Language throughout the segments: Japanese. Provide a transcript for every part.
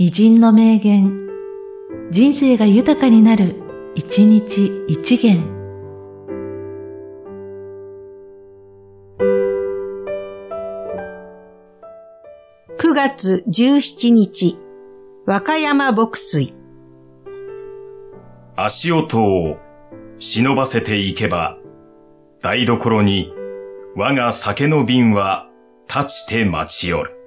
偉人の名言、人生が豊かになる、一日一元。9月17日、和歌山牧水。足音を忍ばせていけば、台所に我が酒の瓶は立ちて待ち寄る。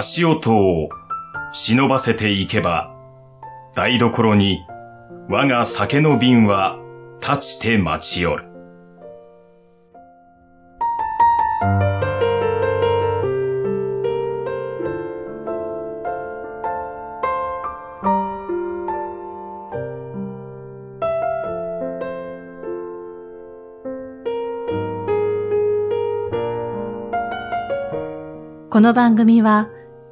足音を忍ばせていけば、台所に我が酒の瓶は立ちて待ち寄る。この番組は、